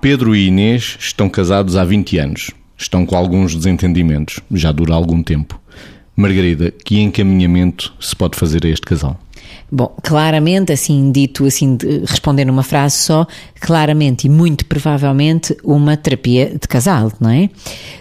Pedro e Inês estão casados há 20 anos. Estão com alguns desentendimentos. Já dura algum tempo. Margarida, que encaminhamento se pode fazer a este casal? Bom, claramente, assim dito, assim, responder numa frase só, claramente e muito provavelmente uma terapia de casal, não é?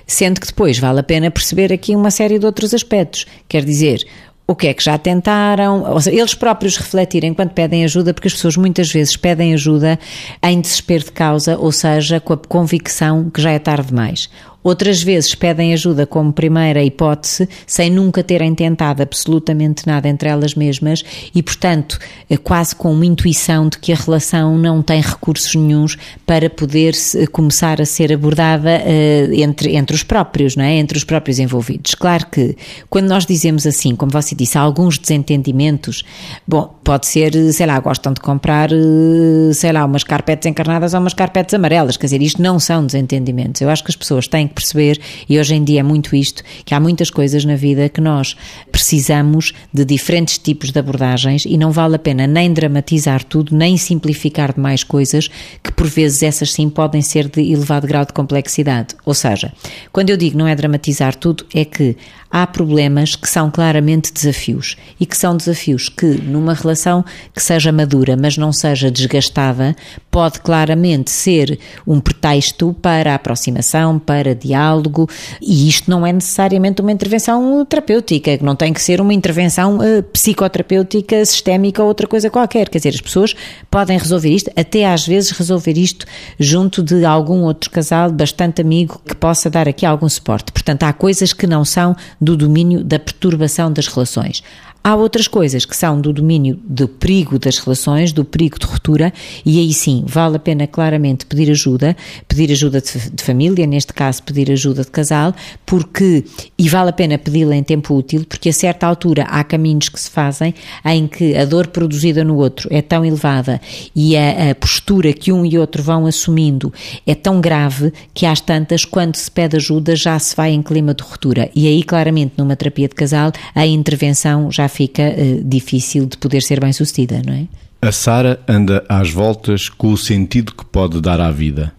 Sendo que depois vale a pena perceber aqui uma série de outros aspectos. Quer dizer, o que é que já tentaram, ou seja, eles próprios refletirem quando pedem ajuda, porque as pessoas muitas vezes pedem ajuda em desespero de causa, ou seja, com a convicção que já é tarde demais. Outras vezes pedem ajuda como primeira hipótese, sem nunca terem tentado absolutamente nada entre elas mesmas e, portanto, eh, quase com uma intuição de que a relação não tem recursos nenhums para poder começar a ser abordada uh, entre, entre os próprios, não é? Entre os próprios envolvidos. Claro que, quando nós dizemos assim, como você disse, alguns desentendimentos, bom, pode ser, sei lá, gostam de comprar, eh, sei lá, umas carpetes encarnadas ou umas carpetes amarelas, quer dizer, isto não são desentendimentos. Eu acho que as pessoas têm que perceber, e hoje em dia é muito isto, que há muitas coisas na vida que nós precisamos de diferentes tipos de abordagens e não vale a pena nem dramatizar tudo, nem simplificar demais coisas, que por vezes essas sim podem ser de elevado grau de complexidade. Ou seja, quando eu digo não é dramatizar tudo, é que há problemas que são claramente desafios e que são desafios que, numa relação que seja madura, mas não seja desgastada, pode claramente ser um pretexto para aproximação, para diálogo, e isto não é necessariamente uma intervenção terapêutica, não tem que ser uma intervenção uh, psicoterapêutica, sistémica ou outra coisa qualquer. Quer dizer, as pessoas podem resolver isto, até às vezes resolver isto junto de algum outro casal bastante amigo que possa dar aqui algum suporte. Portanto, há coisas que não são do domínio da perturbação das relações. Há outras coisas que são do domínio do perigo das relações, do perigo de ruptura, e aí sim vale a pena claramente pedir ajuda, pedir ajuda de, de família, neste caso pedir ajuda de casal, porque, e vale a pena pedi-la em tempo útil, porque a certa altura há caminhos que se fazem em que a dor produzida no outro é tão elevada e a, a postura que um e outro vão assumindo é tão grave que às tantas, quando se pede ajuda, já se vai em clima de ruptura. E aí, claramente, numa terapia de casal, a intervenção já fica uh, difícil de poder ser bem sucedida, não é? A Sara anda às voltas com o sentido que pode dar à vida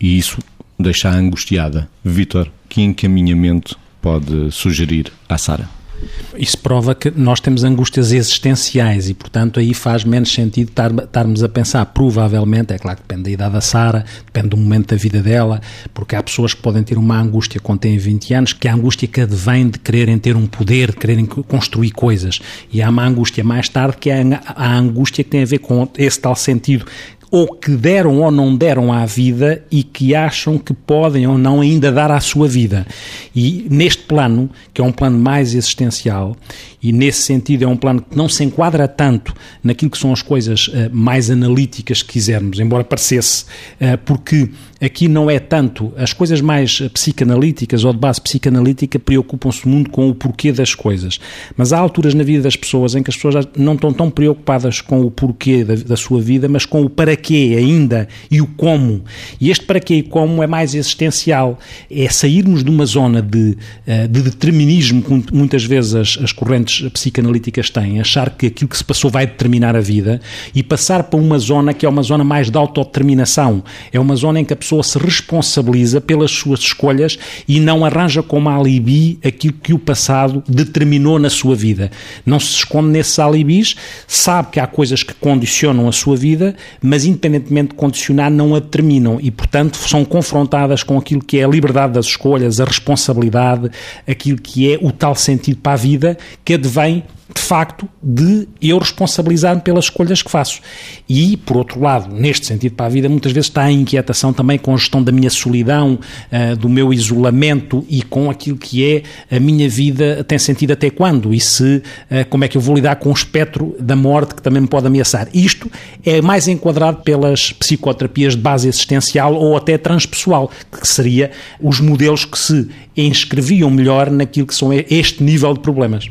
e isso deixa-a angustiada. Vitor, que encaminhamento pode sugerir à Sara? Isso prova que nós temos angústias existenciais e, portanto, aí faz menos sentido estar, estarmos a pensar. Provavelmente, é claro que depende da idade da Sara, depende do momento da vida dela, porque há pessoas que podem ter uma angústia quando têm 20 anos, que a angústia que advém de quererem ter um poder, de quererem construir coisas. E há uma angústia mais tarde que é a angústia que tem a ver com esse tal sentido ou que deram ou não deram à vida e que acham que podem ou não ainda dar à sua vida. E neste plano, que é um plano mais existencial, e nesse sentido é um plano que não se enquadra tanto naquilo que são as coisas uh, mais analíticas que quisermos, embora parecesse, uh, porque aqui não é tanto. As coisas mais psicanalíticas ou de base psicanalítica preocupam-se muito com o porquê das coisas, mas há alturas na vida das pessoas em que as pessoas não estão tão preocupadas com o porquê da, da sua vida, mas com o para quê ainda e o como. E este para quê e como é mais existencial, é sairmos de uma zona de, uh, de determinismo que muitas vezes as, as correntes psicanalíticas têm, achar que aquilo que se passou vai determinar a vida e passar para uma zona que é uma zona mais de autodeterminação, é uma zona em que a pessoa se responsabiliza pelas suas escolhas e não arranja como alibi aquilo que o passado determinou na sua vida. Não se esconde nesses alibis, sabe que há coisas que condicionam a sua vida, mas independentemente de condicionar, não a determinam e, portanto, são confrontadas com aquilo que é a liberdade das escolhas, a responsabilidade, aquilo que é o tal sentido para a vida que advém de facto, de eu responsabilizar-me pelas escolhas que faço. E, por outro lado, neste sentido para a vida, muitas vezes está a inquietação também com a gestão da minha solidão, uh, do meu isolamento e com aquilo que é a minha vida tem sentido até quando e se, uh, como é que eu vou lidar com o espectro da morte que também me pode ameaçar. Isto é mais enquadrado pelas psicoterapias de base existencial ou até transpessoal, que seria os modelos que se inscreviam melhor naquilo que são este nível de problemas.